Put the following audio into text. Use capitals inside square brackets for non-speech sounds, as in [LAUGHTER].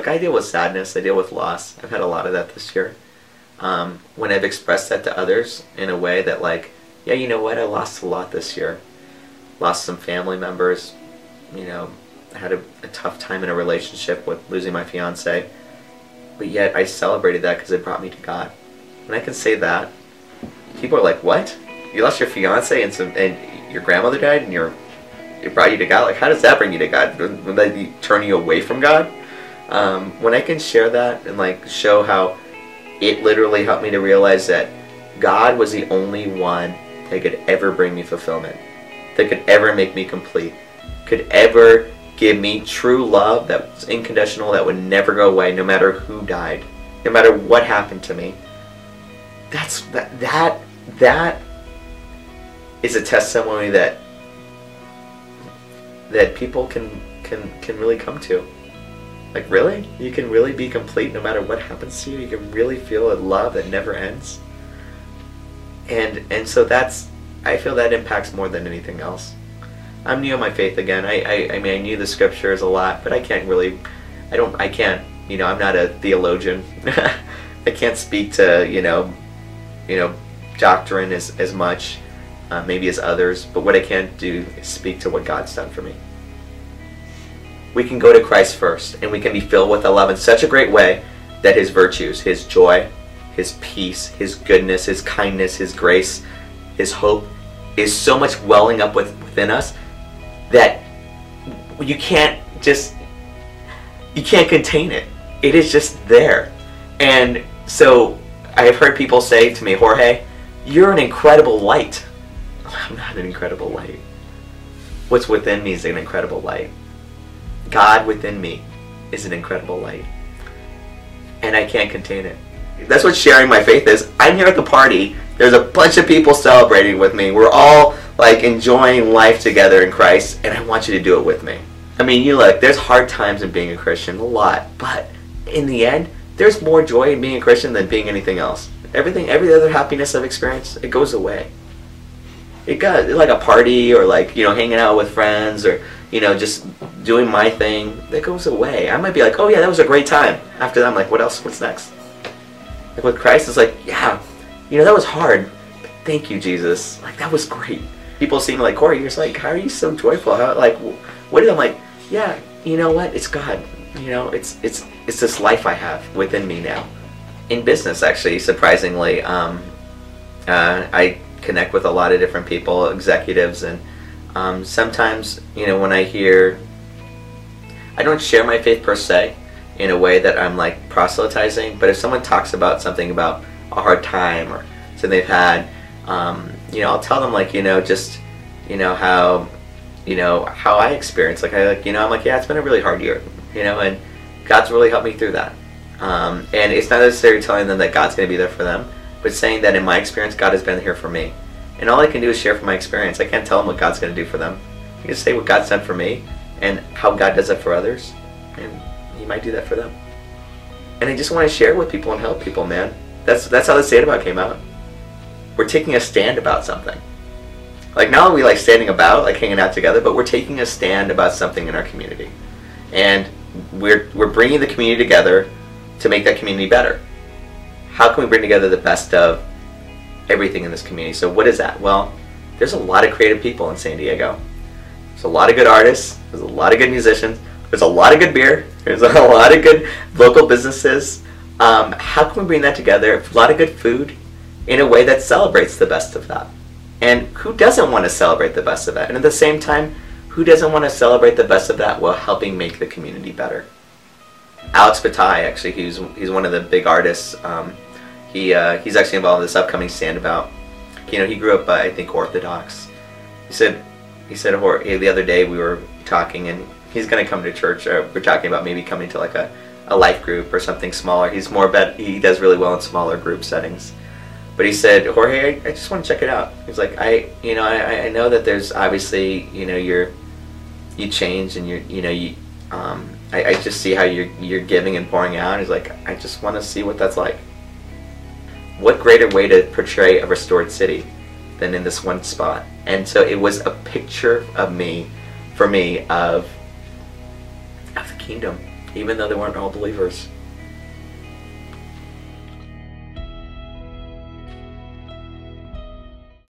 look, I deal with sadness. I deal with loss. I've had a lot of that this year. Um, when I've expressed that to others in a way that, like, yeah, you know what? I lost a lot this year. Lost some family members. You know, I had a, a tough time in a relationship with losing my fiance. But yet I celebrated that because it brought me to God. When I can say that, people are like, "What? You lost your fiance and some, and your grandmother died, and your it brought you to God? Like, how does that bring you to God? Would that turn you away from God?" Um, when I can share that and like show how it literally helped me to realize that God was the only one that could ever bring me fulfillment, that could ever make me complete, could ever give me true love that was unconditional, that would never go away, no matter who died, no matter what happened to me. That's that that that is a testimony that that people can can can really come to. Like really? You can really be complete no matter what happens to you. You can really feel a love that never ends. And and so that's I feel that impacts more than anything else. I'm new in my faith again. I, I, I mean I knew the scriptures a lot, but I can't really I don't I can't you know, I'm not a theologian. [LAUGHS] I can't speak to, you know, you know, doctrine as, as much, uh, maybe as others, but what I can do is speak to what God's done for me we can go to Christ first and we can be filled with love in such a great way that his virtues, his joy, his peace, his goodness, his kindness, his grace, his hope is so much welling up with, within us that you can't just you can't contain it. It is just there. And so I have heard people say to me, Jorge, you're an incredible light. [LAUGHS] I'm not an incredible light. What's within me is an incredible light. God within me is an incredible light. And I can't contain it. That's what sharing my faith is. I'm here at the party. There's a bunch of people celebrating with me. We're all like enjoying life together in Christ, and I want you to do it with me. I mean, you look, there's hard times in being a Christian, a lot, but in the end, there's more joy in being a Christian than being anything else. Everything, every other happiness I've experienced, it goes away. It got like a party or like you know hanging out with friends or you know just doing my thing, that goes away. I might be like, oh yeah, that was a great time. After that, I'm like, what else? What's next? Like with Christ, it's like, yeah, you know, that was hard. But thank you, Jesus. Like that was great. People seem like Jorge. You're just like, how are you so joyful? How like, what? I'm like, yeah, you know what? It's God. You know, it's it's it's this life I have within me now. In business, actually, surprisingly, um, uh, I connect with a lot of different people, executives, and um, sometimes, you know, when I hear I don't share my faith per se in a way that I'm like proselytizing, but if someone talks about something about a hard time or something they've had, um, you know, I'll tell them like, you know, just, you know, how, you know, how I experienced, like, I like, you know, I'm like, yeah, it's been a really hard year, you know, and God's really helped me through that. Um, and it's not necessarily telling them that God's going to be there for them, but saying that in my experience, God has been here for me. And all I can do is share from my experience. I can't tell them what God's going to do for them. I can say what God's done for me, and how God does it for others, and He might do that for them. And I just want to share with people and help people, man. That's that's how the stand about came out. We're taking a stand about something. Like not only we like standing about, like hanging out together, but we're taking a stand about something in our community, and we're we're bringing the community together to make that community better. How can we bring together the best of everything in this community? So what is that? Well, there's a lot of creative people in San Diego. There's a lot of good artists. There's a lot of good musicians. There's a lot of good beer. [LAUGHS] There's a lot of good local businesses. Um, how can we bring that together? A lot of good food in a way that celebrates the best of that. And who doesn't want to celebrate the best of that? And at the same time, who doesn't want to celebrate the best of that while helping make the community better? Alex Bataille, actually, he's, he's one of the big artists. Um, he, uh, he's actually involved in this upcoming stand about. You know, he grew up, uh, I think, Orthodox. He said he said Jorge the other day we were talking and he's going to come to church. We're talking about maybe coming to like a, a life group or something smaller. He's more bet he does really well in smaller group settings. But he said, Jorge, I, I just want to check it out. He's like, I, you know, I, I know that there's obviously, you know, you're, you change and you're, you know, you, um, I, I just see how you're, you're giving and pouring out. He's like, I just want to see what that's like. What greater way to portray a restored city than in this one spot? And so it was a picture of me, for me, of, of the kingdom. even though they weren't all believers.